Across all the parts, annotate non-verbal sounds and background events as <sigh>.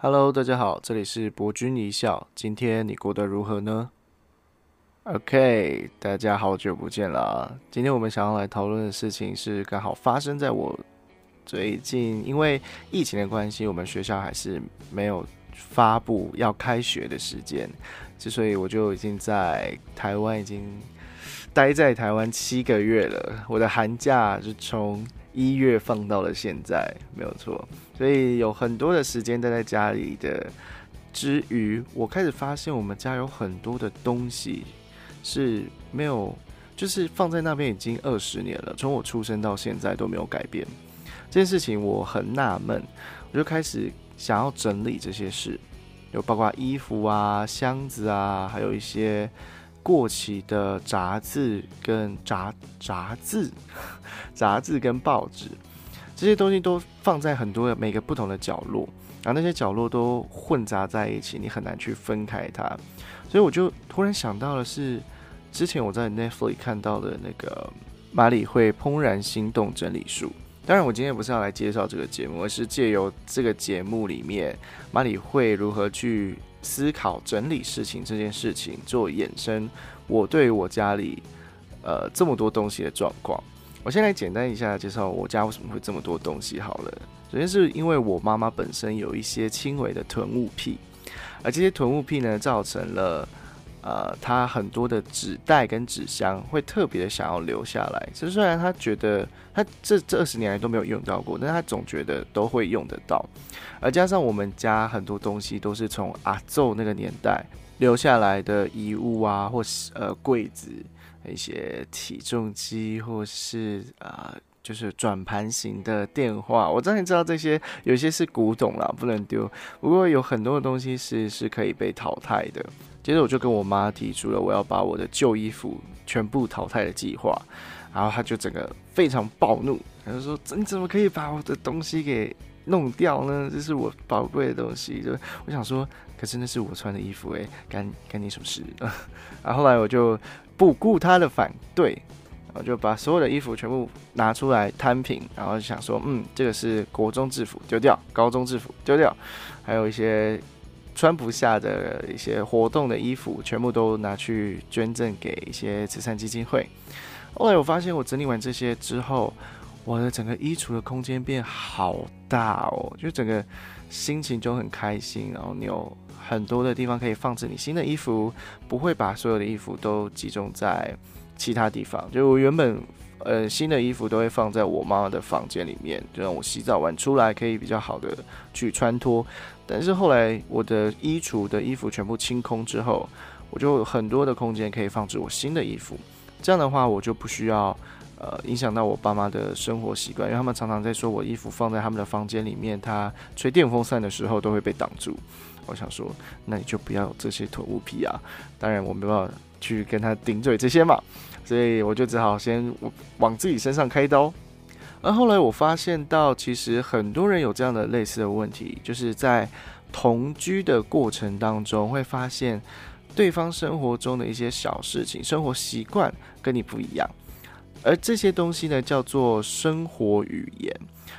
Hello，大家好，这里是博君一笑。今天你过得如何呢？OK，大家好久不见了。今天我们想要来讨论的事情是刚好发生在我最近，因为疫情的关系，我们学校还是没有发布要开学的时间，之所以我就已经在台湾已经待在台湾七个月了。我的寒假是从一月放到了现在，没有错。所以有很多的时间待在家里的之余，我开始发现我们家有很多的东西是没有，就是放在那边已经二十年了，从我出生到现在都没有改变。这件事情我很纳闷，我就开始想要整理这些事，有包括衣服啊、箱子啊，还有一些过期的杂志跟杂杂志、<laughs> 杂志跟报纸。这些东西都放在很多每个不同的角落，然后那些角落都混杂在一起，你很难去分开它。所以我就突然想到的是，之前我在 Netflix 看到的那个马里会怦然心动整理术。当然，我今天不是要来介绍这个节目，而是借由这个节目里面马里会如何去思考整理事情这件事情做衍生，我对我家里呃这么多东西的状况。我先来简单一下介绍我家为什么会这么多东西好了。首先是因为我妈妈本身有一些轻微的囤物癖，而这些囤物癖呢，造成了呃他很多的纸袋跟纸箱会特别的想要留下来。这虽然他觉得他这这二十年来都没有用到过，但他总觉得都会用得到。而加上我们家很多东西都是从阿奏那个年代留下来的遗物啊，或是呃柜子。一些体重机，或是啊，就是转盘型的电话，我当然知道这些，有些是古董啦，不能丢。不过有很多的东西是是可以被淘汰的。接着我就跟我妈提出了我要把我的旧衣服全部淘汰的计划，然后她就整个非常暴怒，她就说：“你怎么可以把我的东西给弄掉呢？这是我宝贵的东西。”就我想说，可是那是我穿的衣服，诶，干干你什么事？<laughs> 然后后来我就。不顾她的反对，然后就把所有的衣服全部拿出来摊平，然后想说，嗯，这个是国中制服丢掉，高中制服丢掉，还有一些穿不下的一些活动的衣服，全部都拿去捐赠给一些慈善基金会。后来我发现，我整理完这些之后，我的整个衣橱的空间变好大哦，就整个心情就很开心，然后你有。很多的地方可以放置你新的衣服，不会把所有的衣服都集中在其他地方。就我原本，呃，新的衣服都会放在我妈妈的房间里面，就让我洗澡完出来可以比较好的去穿脱。但是后来我的衣橱的衣服全部清空之后，我就有很多的空间可以放置我新的衣服。这样的话，我就不需要呃影响到我爸妈的生活习惯，因为他们常常在说我衣服放在他们的房间里面，他吹电风扇的时候都会被挡住。我想说，那你就不要有这些囤物癖啊！当然，我没办法去跟他顶嘴这些嘛，所以我就只好先往自己身上开刀。而后来我发现到，其实很多人有这样的类似的问题，就是在同居的过程当中，会发现对方生活中的一些小事情、生活习惯跟你不一样，而这些东西呢，叫做生活语言。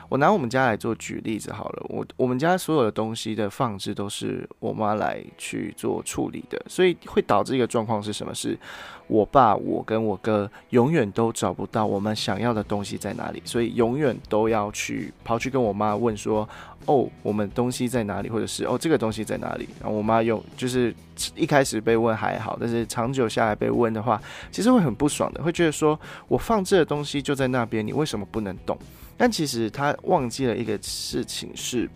我拿我们家来做举例子好了，我我们家所有的东西的放置都是我妈来去做处理的，所以会导致一个状况是什么？是我爸、我跟我哥永远都找不到我们想要的东西在哪里，所以永远都要去跑去跟我妈问说：“哦，我们东西在哪里？”或者是“哦，这个东西在哪里？”然后我妈用就是一开始被问还好，但是长久下来被问的话，其实会很不爽的，会觉得说我放置的东西就在那边，你为什么不能动？但其实他忘记了一个事情，是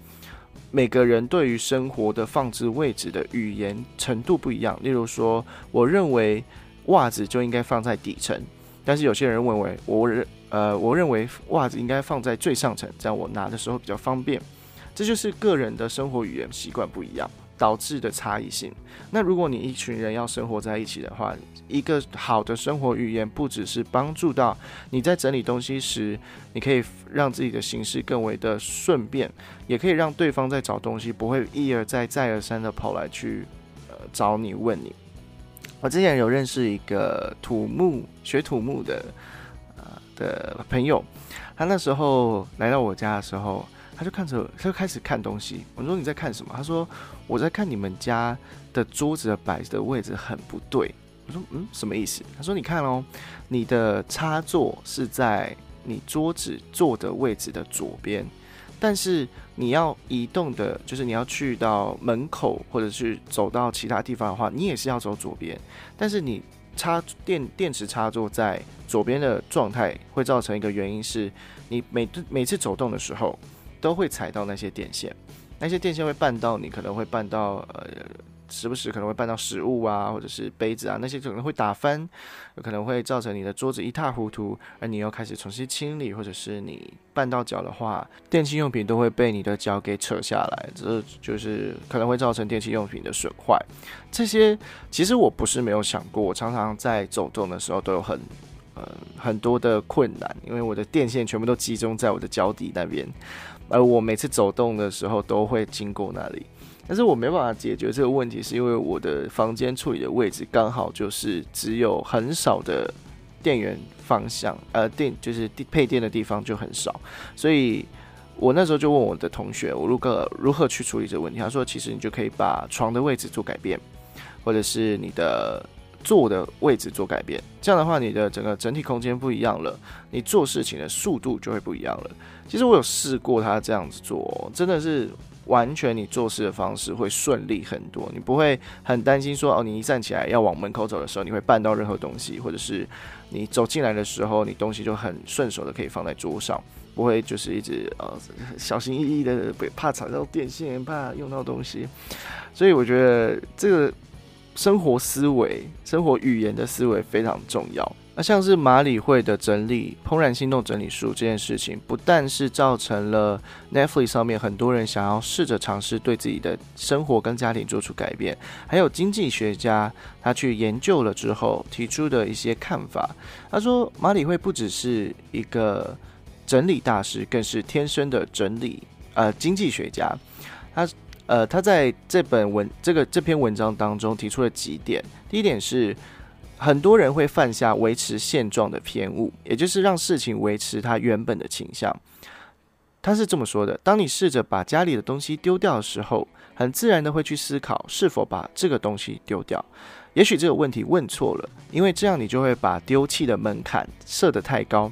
每个人对于生活的放置位置的语言程度不一样。例如说，我认为袜子就应该放在底层，但是有些人认为，我认呃，我认为袜子应该放在最上层，这样我拿的时候比较方便。这就是个人的生活语言习惯不一样。导致的差异性。那如果你一群人要生活在一起的话，一个好的生活语言不只是帮助到你在整理东西时，你可以让自己的形式更为的顺便，也可以让对方在找东西不会一而再再而三的跑来去呃找你问你。我之前有认识一个土木学土木的呃的朋友，他那时候来到我家的时候。他就看着，他就开始看东西。我说你在看什么？他说我在看你们家的桌子的摆的位置很不对。我说嗯，什么意思？他说你看哦，你的插座是在你桌子坐的位置的左边，但是你要移动的，就是你要去到门口或者是走到其他地方的话，你也是要走左边，但是你。插电电池插座在左边的状态，会造成一个原因是，你每每次走动的时候，都会踩到那些电线，那些电线会绊到你，可能会绊到呃。时不时可能会绊到食物啊，或者是杯子啊，那些可能会打翻，有可能会造成你的桌子一塌糊涂，而你又开始重新清理，或者是你绊到脚的话，电器用品都会被你的脚给扯下来，这就是可能会造成电器用品的损坏。这些其实我不是没有想过，我常常在走动的时候都有很呃很多的困难，因为我的电线全部都集中在我的脚底那边，而我每次走动的时候都会经过那里。但是我没办法解决这个问题，是因为我的房间处理的位置刚好就是只有很少的电源方向，呃，电就是配电的地方就很少，所以我那时候就问我的同学，我如何如何去处理这个问题？他说，其实你就可以把床的位置做改变，或者是你的坐的位置做改变，这样的话，你的整个整体空间不一样了，你做事情的速度就会不一样了。其实我有试过他这样子做，真的是。完全你做事的方式会顺利很多，你不会很担心说哦，你一站起来要往门口走的时候，你会绊到任何东西，或者是你走进来的时候，你东西就很顺手的可以放在桌上，不会就是一直呃小心翼翼的，怕踩到电线，怕用到东西。所以我觉得这个生活思维、生活语言的思维非常重要。那像是马里会的整理《怦然心动》整理术这件事情，不但是造成了 Netflix 上面很多人想要试着尝试对自己的生活跟家庭做出改变，还有经济学家他去研究了之后提出的一些看法。他说，马里会不只是一个整理大师，更是天生的整理呃经济学家。他呃他在这本文这个这篇文章当中提出了几点，第一点是。很多人会犯下维持现状的偏误，也就是让事情维持它原本的倾向。他是这么说的：当你试着把家里的东西丢掉的时候，很自然的会去思考是否把这个东西丢掉。也许这个问题问错了，因为这样你就会把丢弃的门槛设得太高。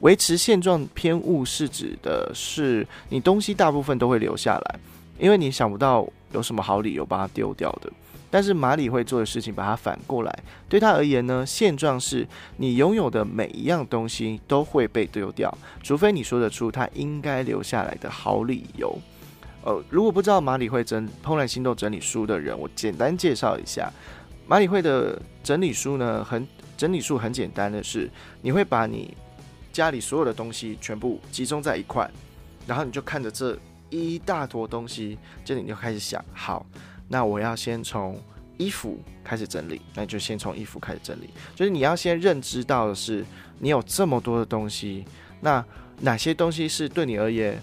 维持现状偏误是指的是你东西大部分都会留下来，因为你想不到有什么好理由把它丢掉的。但是马里会做的事情，把它反过来，对他而言呢，现状是你拥有的每一样东西都会被丢掉，除非你说得出他应该留下来的好理由。呃，如果不知道马里会整怦然心动整理书的人，我简单介绍一下，马里会的整理书呢，很整理书很简单的是，你会把你家里所有的东西全部集中在一块，然后你就看着这一大坨东西，这里你就开始想，好。那我要先从衣服开始整理，那就先从衣服开始整理。就是你要先认知到的是，你有这么多的东西，那哪些东西是对你而言，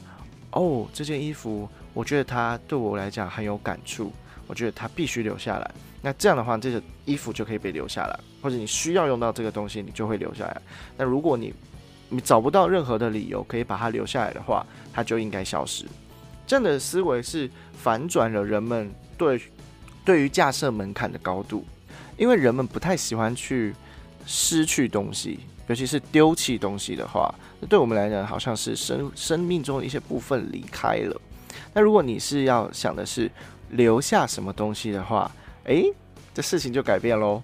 哦，这件衣服，我觉得它对我来讲很有感触，我觉得它必须留下来。那这样的话，这个衣服就可以被留下来，或者你需要用到这个东西，你就会留下来。那如果你你找不到任何的理由可以把它留下来的话，它就应该消失。这样的思维是反转了人们。对，对于架设门槛的高度，因为人们不太喜欢去失去东西，尤其是丢弃东西的话，那对我们来讲，好像是生生命中一些部分离开了。那如果你是要想的是留下什么东西的话，诶，这事情就改变喽。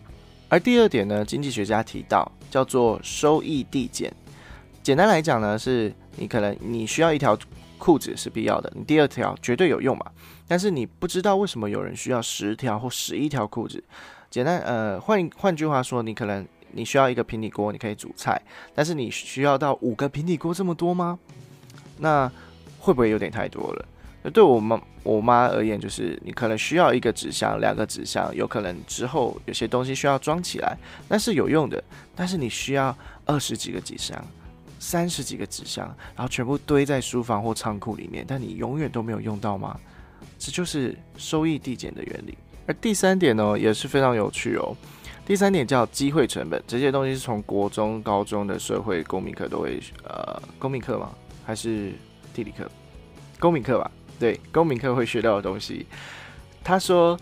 而第二点呢，经济学家提到叫做收益递减。简单来讲呢，是你可能你需要一条裤子是必要的，你第二条绝对有用嘛。但是你不知道为什么有人需要十条或十一条裤子。简单，呃，换换句话说，你可能你需要一个平底锅，你可以煮菜，但是你需要到五个平底锅这么多吗？那会不会有点太多了？那对我妈我妈而言，就是你可能需要一个纸箱，两个纸箱，有可能之后有些东西需要装起来，那是有用的。但是你需要二十几个纸箱，三十几个纸箱，然后全部堆在书房或仓库里面，但你永远都没有用到吗？这就是收益递减的原理。而第三点呢，也是非常有趣哦。第三点叫机会成本，这些东西是从国中、高中的社会公民课都会，呃，公民课吗？还是地理课？公民课吧？对，公民课会学到的东西。他说，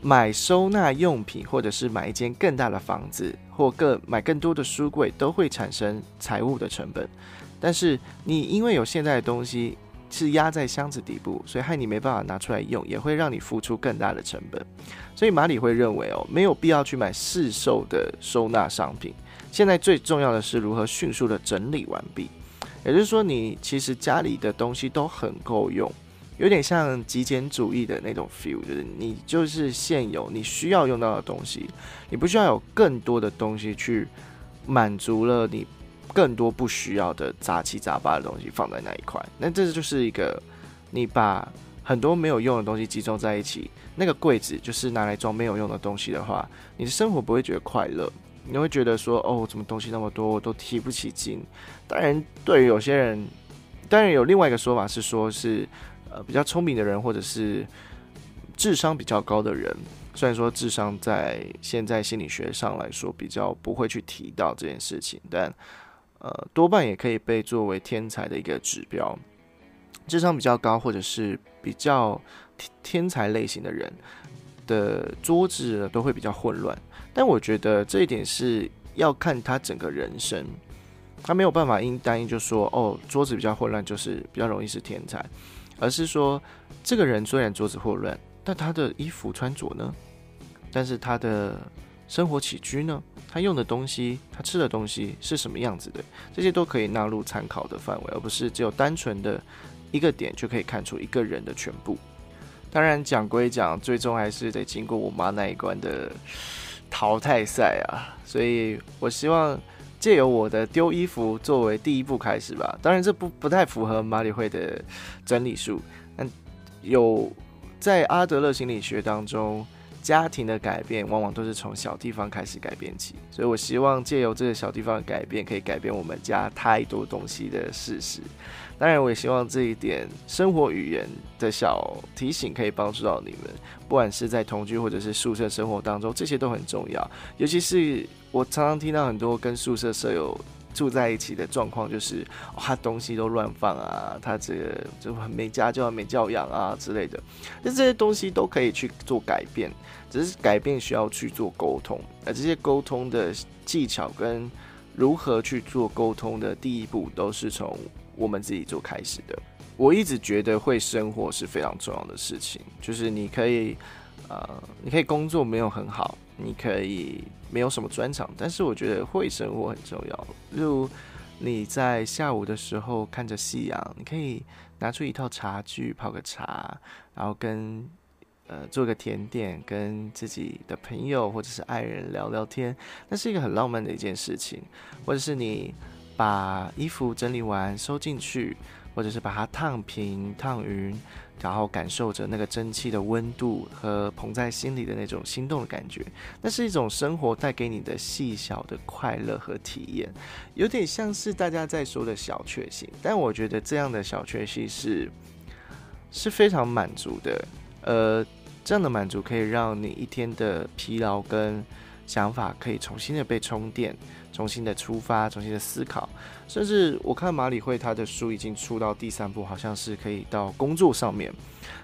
买收纳用品，或者是买一间更大的房子，或更买更多的书柜，都会产生财务的成本。但是你因为有现在的东西是压在箱子底部，所以害你没办法拿出来用，也会让你付出更大的成本。所以马里会认为哦，没有必要去买市售的收纳商品。现在最重要的是如何迅速的整理完毕。也就是说，你其实家里的东西都很够用，有点像极简主义的那种 feel，就是你就是现有你需要用到的东西，你不需要有更多的东西去满足了你更多不需要的杂七杂八的东西放在那一块。那这就是一个你把很多没有用的东西集中在一起，那个柜子就是拿来装没有用的东西的话，你的生活不会觉得快乐。你会觉得说，哦，怎么东西那么多，我都提不起劲。当然，对于有些人，当然有另外一个说法是说，是呃比较聪明的人，或者是智商比较高的人。虽然说智商在现在心理学上来说比较不会去提到这件事情，但呃多半也可以被作为天才的一个指标。智商比较高或者是比较天才类型的人的桌子都会比较混乱。但我觉得这一点是要看他整个人生，他没有办法因单一就说哦桌子比较混乱就是比较容易是天才，而是说这个人虽然桌子混乱，但他的衣服穿着呢，但是他的生活起居呢，他用的东西，他吃的东西是什么样子的，这些都可以纳入参考的范围，而不是只有单纯的一个点就可以看出一个人的全部。当然讲归讲，最终还是得经过我妈那一关的。淘汰赛啊，所以我希望借由我的丢衣服作为第一步开始吧。当然，这不不太符合马里会的整理术。但有在阿德勒心理学当中，家庭的改变往往都是从小地方开始改变起。所以我希望借由这个小地方的改变，可以改变我们家太多东西的事实。当然，我也希望这一点生活语言的小提醒可以帮助到你们，不管是在同居或者是宿舍生活当中，这些都很重要。尤其是我常常听到很多跟宿舍舍友住在一起的状况，就是他东西都乱放啊，他这个就很没家教、没教养啊之类的。那这些东西都可以去做改变，只是改变需要去做沟通，而这些沟通的技巧跟如何去做沟通的第一步，都是从。我们自己做开始的，我一直觉得会生活是非常重要的事情。就是你可以，呃，你可以工作没有很好，你可以没有什么专长，但是我觉得会生活很重要。例如你在下午的时候看着夕阳，你可以拿出一套茶具泡个茶，然后跟呃做个甜点，跟自己的朋友或者是爱人聊聊天，那是一个很浪漫的一件事情。或者是你。把衣服整理完收进去，或者是把它烫平、烫匀，然后感受着那个蒸汽的温度和捧在心里的那种心动的感觉，那是一种生活带给你的细小的快乐和体验，有点像是大家在说的小确幸。但我觉得这样的小确幸是是非常满足的，呃，这样的满足可以让你一天的疲劳跟想法可以重新的被充电。重新的出发，重新的思考，甚至我看马里会他的书已经出到第三部，好像是可以到工作上面。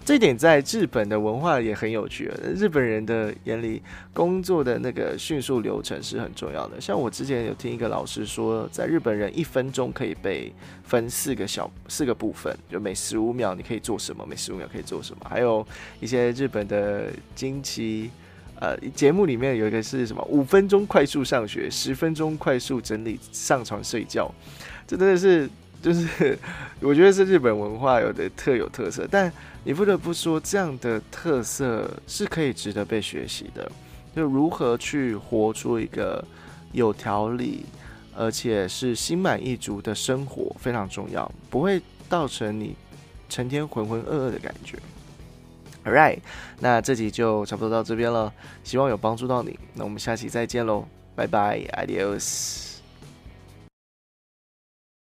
这一点在日本的文化也很有趣。日本人的眼里，工作的那个迅速流程是很重要的。像我之前有听一个老师说，在日本人一分钟可以被分四个小四个部分，就每十五秒你可以做什么，每十五秒可以做什么。还有一些日本的惊奇。呃，节目里面有一个是什么？五分钟快速上学，十分钟快速整理上床睡觉，这真的是 <laughs> 就是我觉得是日本文化有的特有特色。但你不得不说，这样的特色是可以值得被学习的。就如何去活出一个有条理，而且是心满意足的生活非常重要，不会造成你成天浑浑噩噩的感觉。Alright，那这集就差不多到这边了，希望有帮助到你。那我们下期再见喽，拜拜，Adios。